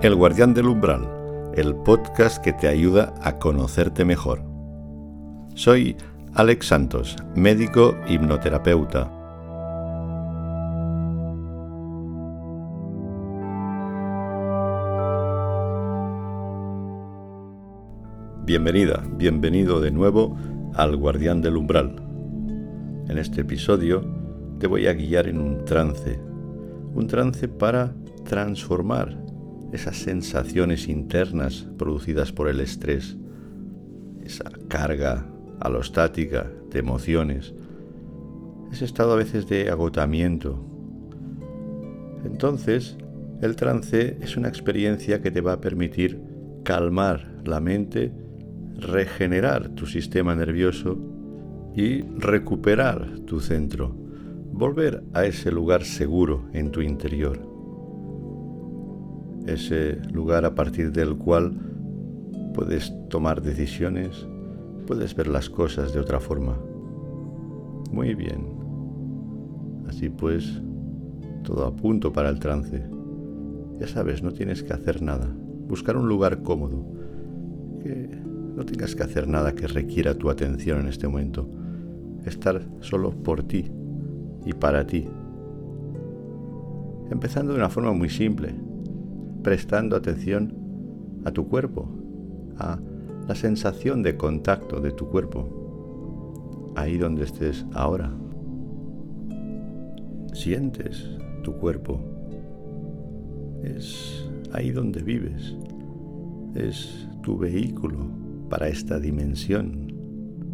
El Guardián del Umbral, el podcast que te ayuda a conocerte mejor. Soy Alex Santos, médico hipnoterapeuta. Bienvenida, bienvenido de nuevo al Guardián del Umbral. En este episodio te voy a guiar en un trance, un trance para transformar esas sensaciones internas producidas por el estrés, esa carga alostática de emociones, ese estado a veces de agotamiento. Entonces, el trance es una experiencia que te va a permitir calmar la mente, regenerar tu sistema nervioso y recuperar tu centro, volver a ese lugar seguro en tu interior ese lugar a partir del cual puedes tomar decisiones, puedes ver las cosas de otra forma. Muy bien. Así pues, todo a punto para el trance. Ya sabes, no tienes que hacer nada. Buscar un lugar cómodo. Que no tengas que hacer nada que requiera tu atención en este momento. Estar solo por ti y para ti. Empezando de una forma muy simple prestando atención a tu cuerpo, a la sensación de contacto de tu cuerpo, ahí donde estés ahora. Sientes tu cuerpo, es ahí donde vives, es tu vehículo para esta dimensión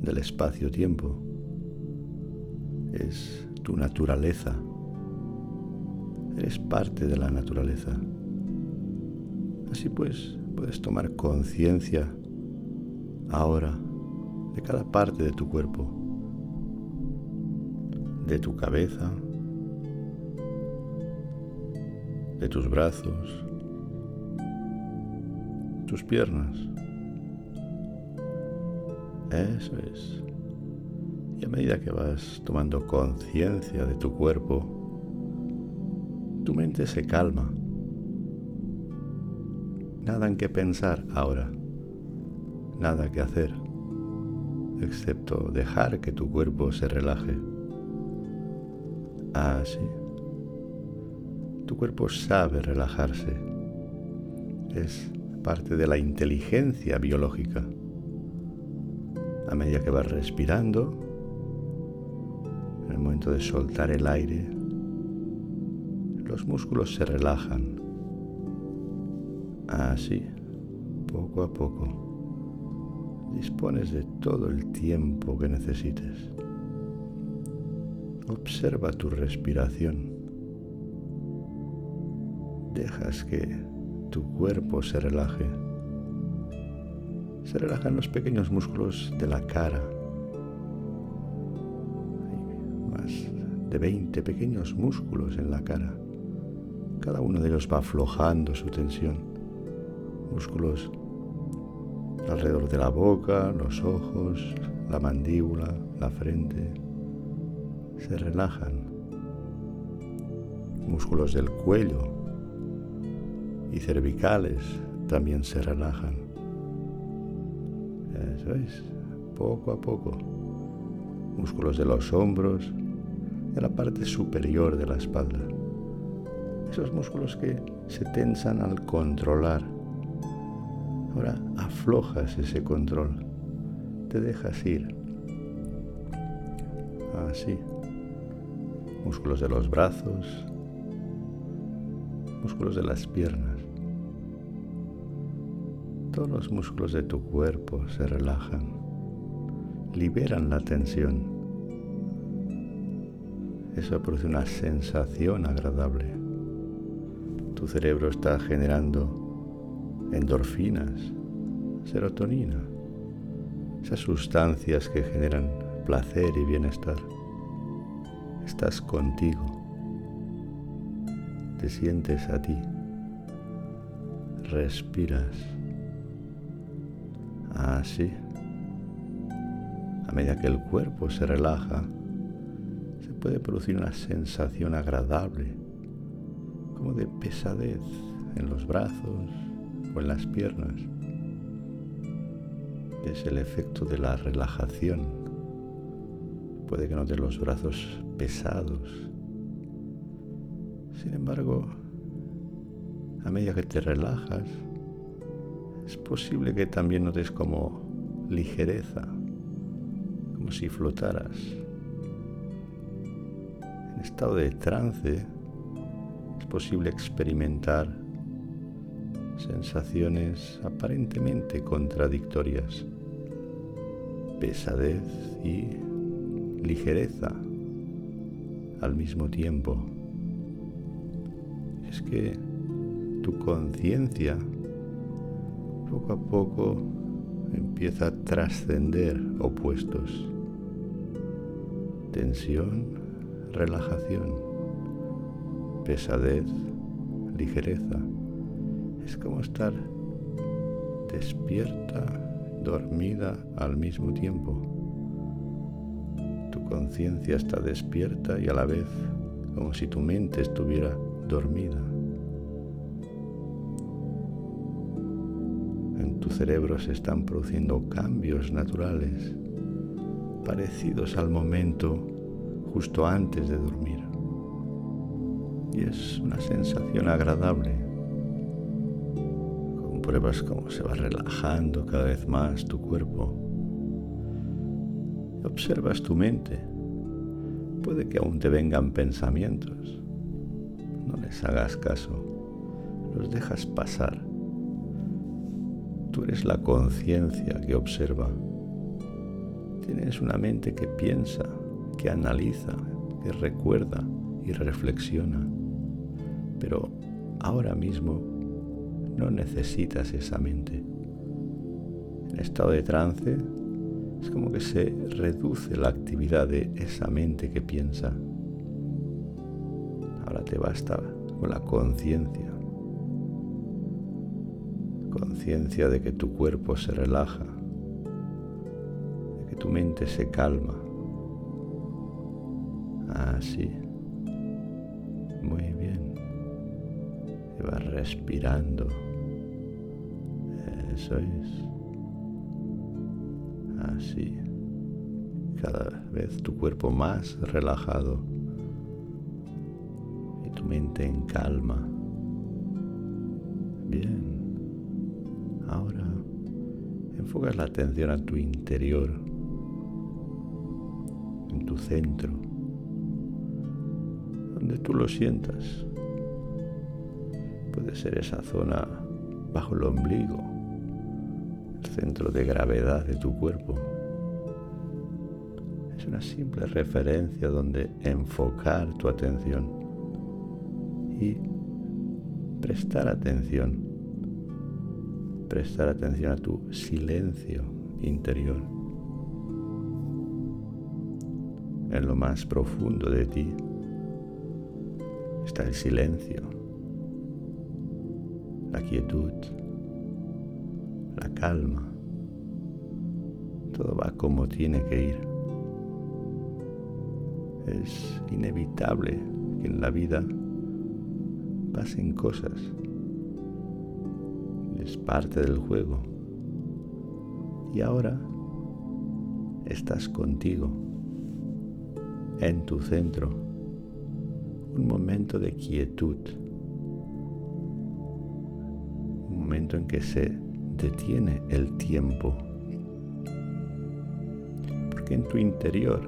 del espacio-tiempo, es tu naturaleza, eres parte de la naturaleza. Así pues, puedes tomar conciencia ahora de cada parte de tu cuerpo, de tu cabeza, de tus brazos, tus piernas. Eso es. Y a medida que vas tomando conciencia de tu cuerpo, tu mente se calma Nada en qué pensar ahora, nada que hacer, excepto dejar que tu cuerpo se relaje. Así. Tu cuerpo sabe relajarse. Es parte de la inteligencia biológica. A medida que vas respirando, en el momento de soltar el aire, los músculos se relajan Así, poco a poco, dispones de todo el tiempo que necesites. Observa tu respiración. Dejas que tu cuerpo se relaje. Se relajan los pequeños músculos de la cara. Hay más de 20 pequeños músculos en la cara. Cada uno de ellos va aflojando su tensión músculos alrededor de la boca, los ojos, la mandíbula, la frente, se relajan. Músculos del cuello y cervicales también se relajan. Eso es, poco a poco. Músculos de los hombros, de la parte superior de la espalda. Esos músculos que se tensan al controlar Ahora aflojas ese control, te dejas ir. Así. Músculos de los brazos, músculos de las piernas. Todos los músculos de tu cuerpo se relajan, liberan la tensión. Eso produce una sensación agradable. Tu cerebro está generando endorfinas, serotonina, esas sustancias que generan placer y bienestar. Estás contigo, te sientes a ti, respiras así. A medida que el cuerpo se relaja, se puede producir una sensación agradable, como de pesadez en los brazos en las piernas. Es el efecto de la relajación. Puede que notes los brazos pesados. Sin embargo, a medida que te relajas, es posible que también notes como ligereza, como si flotaras. En estado de trance es posible experimentar sensaciones aparentemente contradictorias, pesadez y ligereza al mismo tiempo. Es que tu conciencia poco a poco empieza a trascender opuestos. Tensión, relajación, pesadez, ligereza. Es como estar despierta, dormida al mismo tiempo. Tu conciencia está despierta y a la vez como si tu mente estuviera dormida. tu cerebro se están produciendo cambios naturales parecidos al momento justo antes de dormir. Y es una sensación agradable. Compruebas cómo se va relajando cada vez más tu cuerpo. Observas tu mente. Puede que aún te vengan pensamientos. No les hagas caso. Los dejas pasar Tú eres la conciencia que observa. Tienes una mente que piensa, que analiza, que recuerda y reflexiona. Pero ahora mismo no necesitas esa mente. En estado de trance es como que se reduce la actividad de esa mente que piensa. Ahora te basta con la conciencia conciencia de que tu cuerpo se relaja, de que tu mente se calma. Así. Muy bien. Y vas respirando. Eso es. Así. Cada vez tu cuerpo más relajado y tu mente en calma. Bien. Ahora enfocas la atención a tu interior, en tu centro, donde tú lo sientas. Puede ser esa zona bajo el ombligo, centro de gravedad de tu cuerpo. Es una simple referencia donde enfocar tu atención y prestar atención prestar atención a tu silencio interior. En lo más profundo de ti está el silencio, la quietud, la calma. Todo va como tiene que ir. Es inevitable que en la vida pasen cosas es parte del juego. Y ahora estás contigo, en tu centro, un momento de quietud, un momento en que se detiene el tiempo, porque en tu interior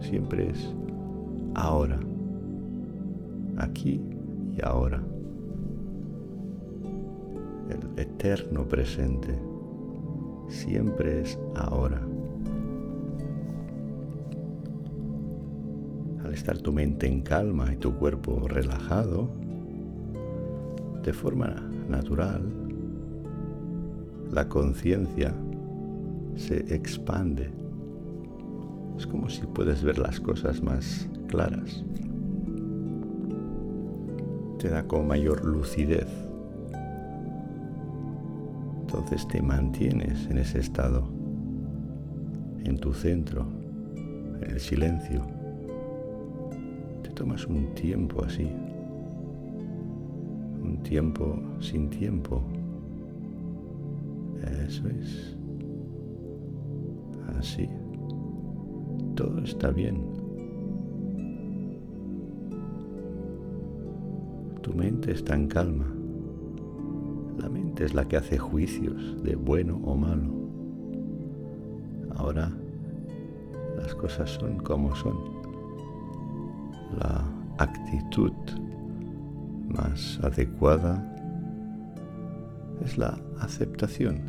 siempre es ahora, aquí y ahora el eterno presente, siempre es ahora. Al estar tu mente en calma y tu cuerpo relajado, de forma natural, la conciencia se expande. Es como si puedes ver las cosas más claras. Te da como mayor lucidez entonces te mantienes en ese estado, en tu centro, en el silencio. Te tomas un tiempo así, un tiempo sin tiempo. Eso es. Así. Todo está bien. Tu mente está en calma. La mente es la que hace juicios de bueno o malo. Ahora las cosas son como son. La actitud más adecuada es la aceptación,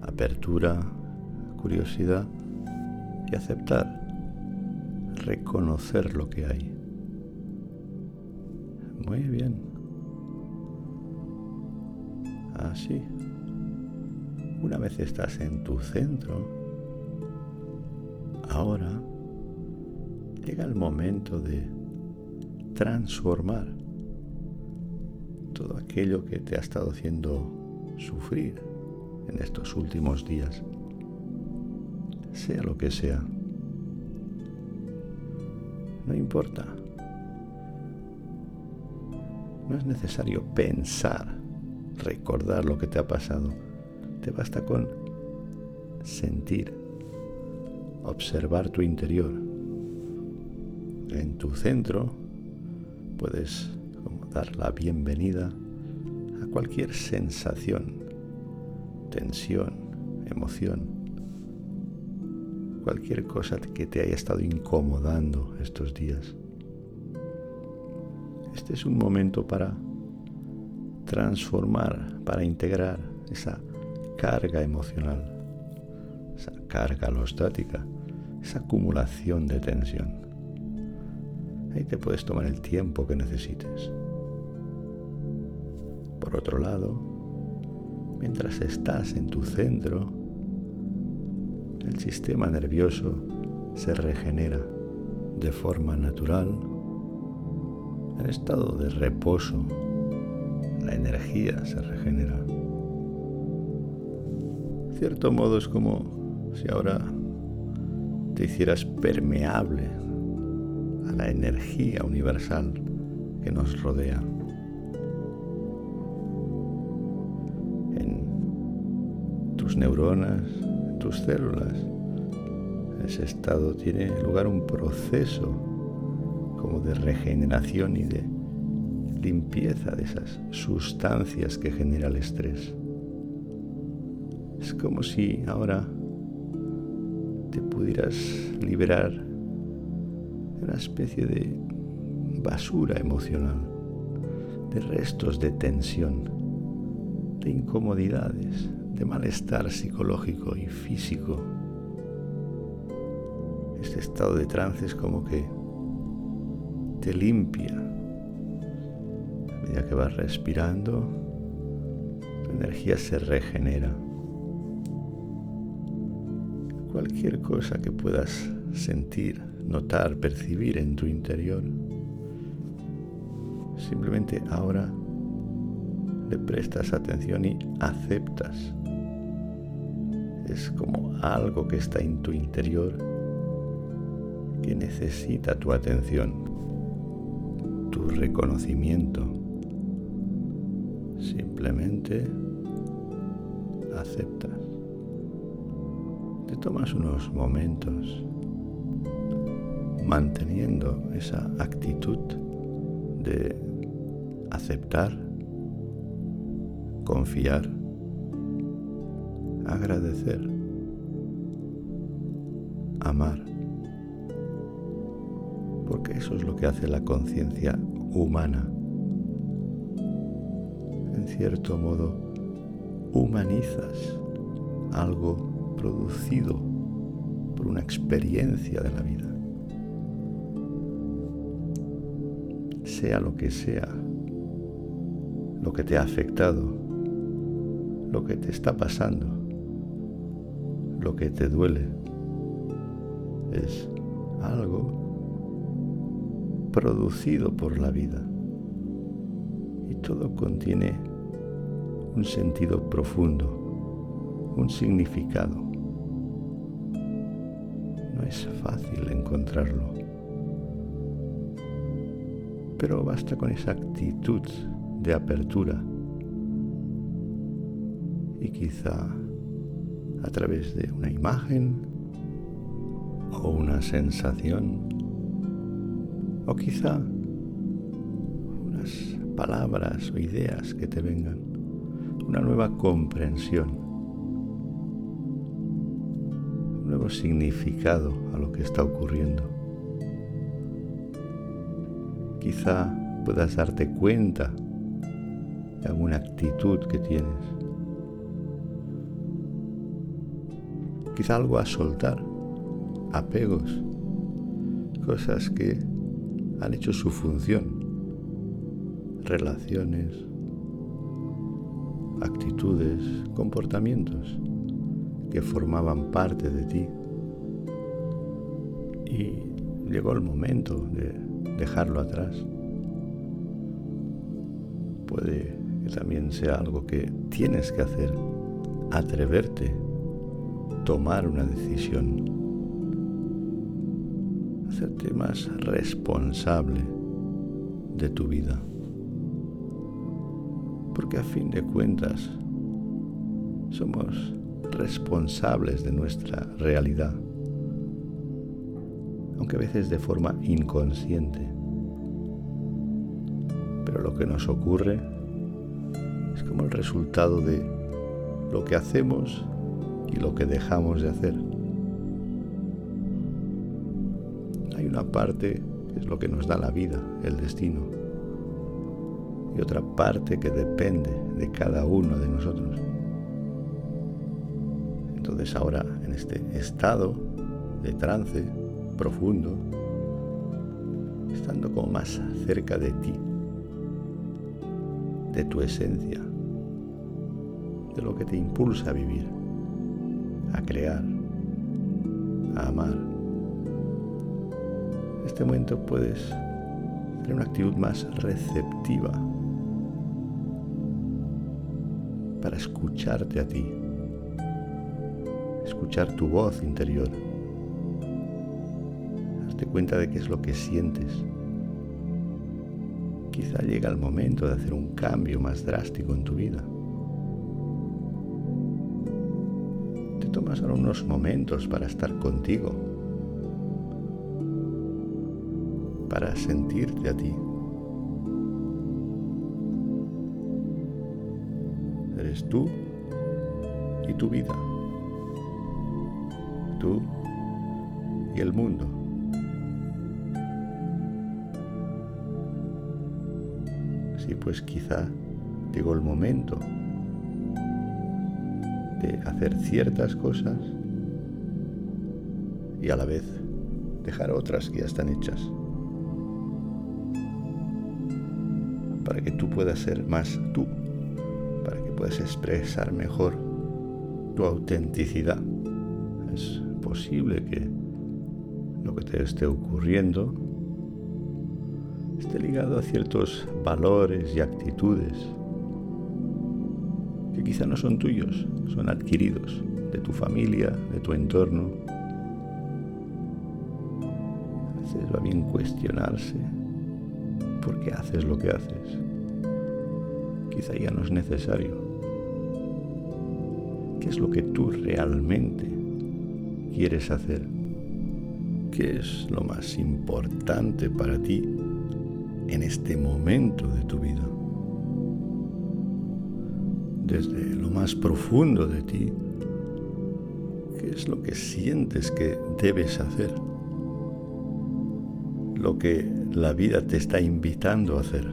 apertura, curiosidad aceptar, reconocer lo que hay. Muy bien. Así. Una vez estás en tu centro, ahora llega el momento de transformar todo aquello que te ha estado haciendo sufrir en estos últimos días, sea lo que sea. No importa. No es necesario pensar, recordar lo que te ha pasado. Te basta con sentir, observar tu interior. En tu centro puedes dar la bienvenida a cualquier sensación, tensión, emoción, cualquier cosa que te haya estado incomodando estos días. Este es un momento para transformar, para integrar esa carga emocional, esa carga alostática, esa acumulación de tensión. Ahí te puedes tomar el tiempo que necesites. Por otro lado, mientras estás en tu centro, el sistema nervioso se regenera de forma natural en estado de reposo. La energía se regenera. De cierto modo es como si ahora te hicieras permeable a la energía universal que nos rodea. neuronas, tus células. Ese estado tiene lugar un proceso como de regeneración y de limpieza de esas sustancias que genera el estrés. Es como si ahora te pudieras liberar de una especie de basura emocional, de restos de tensión, de incomodidades, de malestar psicológico y físico. Este estado de trance es como que te limpia. A medida que vas respirando, tu energía se regenera. Cualquier cosa que puedas sentir, notar, percibir en tu interior, simplemente ahora le prestas atención y aceptas es como algo que está en tu interior que necesita tu atención, tu reconocimiento. Simplemente aceptas. Te tomas unos momentos manteniendo esa actitud de aceptar, confiar agradecer, amar, porque eso es lo que hace la conciencia humana. En cierto modo, humanizas algo producido por una experiencia de la vida. Sea lo que sea, lo que te ha afectado, lo que te está pasando lo que te duele es algo producido por la vida. Y todo contiene un sentido profundo, un significado. No es fácil encontrarlo. Pero basta con esa actitud de apertura y quizá a través de una imagen o una sensación o quizá unas palabras o ideas que te vengan, una nueva comprensión, un nuevo significado a lo que está ocurriendo. Quizá puedas darte cuenta de alguna actitud que tienes. Quizá algo a soltar, apegos, cosas que han hecho su función, relaciones, actitudes, comportamientos que formaban parte de ti. Y llegó el momento de dejarlo atrás. Puede que también sea algo que tienes que hacer, atreverte, tomar una decisión, hacerte más responsable de tu vida. Porque a fin de cuentas somos responsables de nuestra realidad aunque a veces de forma inconsciente. Pero lo que nos ocurre es como el resultado de lo que hacemos y lo que dejamos de hacer. Hay una parte que es lo que nos da la vida, el destino, y otra parte que depende de cada uno de nosotros. Entonces ahora en este estado de trance, profundo, estando como más cerca de ti, de tu esencia, de lo que te impulsa a vivir, a crear, a amar. En este momento puedes tener una actitud más receptiva para escucharte a ti, escuchar tu voz interior cuenta de qué es lo que sientes. Quizá llega el momento de hacer un cambio más drástico en tu vida. Tomas ahora unos momentos para estar contigo, para sentirte a ti. Eres tú y tu vida. Tú y el mundo. Sí, pues quizá llegó el momento hacer ciertas cosas y a la vez dejar otras que ya están hechas. Para que tú puedas ser más tú, para que puedas expresar mejor tu autenticidad. Es posible que lo que te esté ocurriendo esté ligado a ciertos valores y actitudes quizá no son tuyos, son adquiridos de tu familia, de tu entorno. A veces va bien cuestionarse por qué haces lo que haces. Quizá ya no es necesario. ¿Qué es lo que tú realmente quieres hacer? ¿Qué es lo más importante para ti en este momento de tu vida. Desde lo más profundo de ti, ¿qué es lo que sientes que debes hacer? Lo que la vida te está invitando a hacer.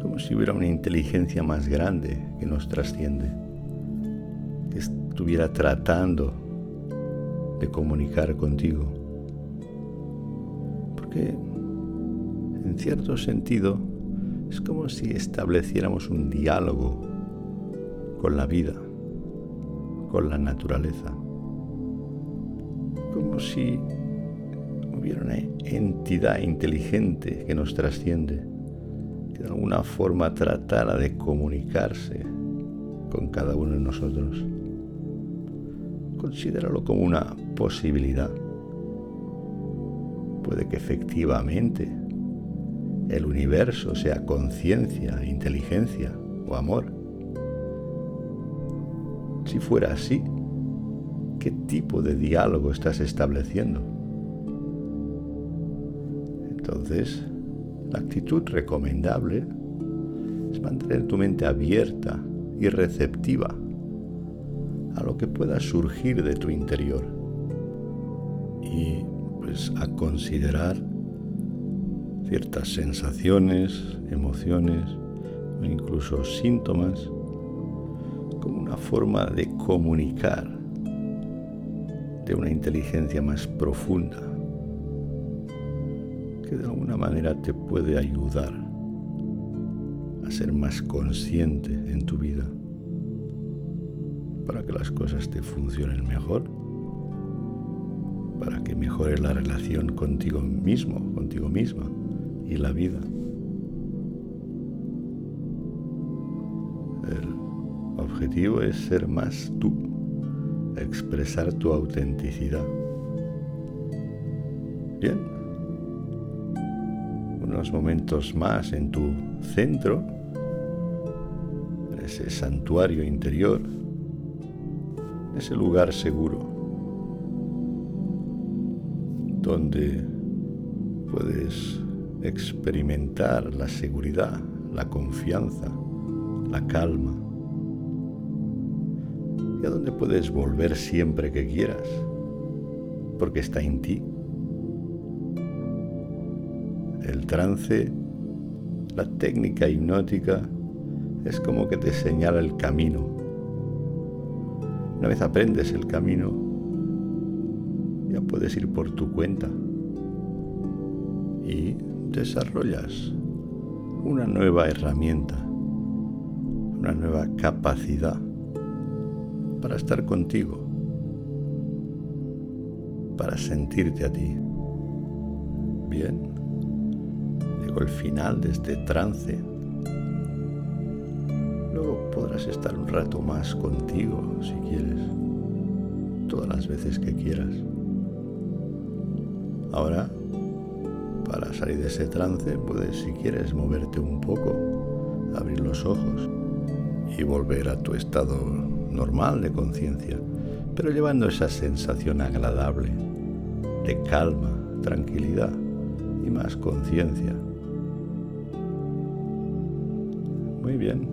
Como si hubiera una inteligencia más grande que nos trasciende, que estuviera tratando de comunicar contigo. Porque en cierto sentido, es como si estableciéramos un diálogo con la vida, con la naturaleza, como si hubiera una entidad inteligente que nos trasciende, que de alguna forma tratara de comunicarse con cada uno de nosotros. Considéralo como una posibilidad. Puede que efectivamente el universo sea conciencia, inteligencia o amor. Si fuera así, ¿qué tipo de diálogo estás estableciendo? Entonces, la actitud recomendable es mantener tu mente abierta y receptiva a lo que pueda surgir de tu interior y pues a considerar ciertas sensaciones, emociones o incluso síntomas como una forma de comunicar de una inteligencia más profunda que de alguna manera te puede ayudar a ser más consciente en tu vida para que las cosas te funcionen mejor, para que mejore la relación contigo mismo, contigo misma y la vida. El objetivo es ser más tú, expresar tu autenticidad. Bien, unos momentos más en tu centro, en ese santuario interior, ese lugar seguro donde puedes experimentar la seguridad, la confianza, la calma. Y a donde puedes volver siempre que quieras, porque está en ti. El trance, la técnica hipnótica, es como que te señala el camino. Una vez aprendes el camino, ya puedes ir por tu cuenta desarrollas una nueva herramienta, una nueva capacidad para estar contigo, para sentirte a ti. Bien, llegó el final de este trance podrás estar un rato más contigo si quieres, todas las veces que quieras. Ahora, para salir de ese trance, puedes, si quieres, moverte un poco, abrir los ojos y volver a tu estado normal de conciencia, pero llevando esa sensación agradable de calma, tranquilidad y más conciencia. Muy bien.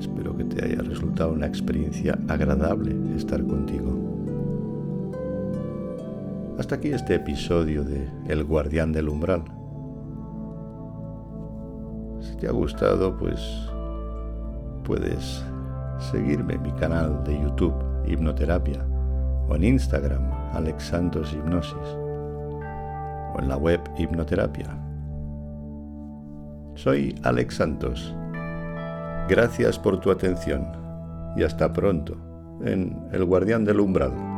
Espero que te haya resultado una experiencia agradable estar contigo. Hasta aquí este episodio de El guardián del umbral. Si te ha gustado, pues puedes seguirme en mi canal de YouTube Hipnoterapia o en Instagram Alex Santos Hipnosis o en la web Hipnoterapia. Soy Alex Santos Gracias por tu atención y hasta pronto en El Guardián del Umbral.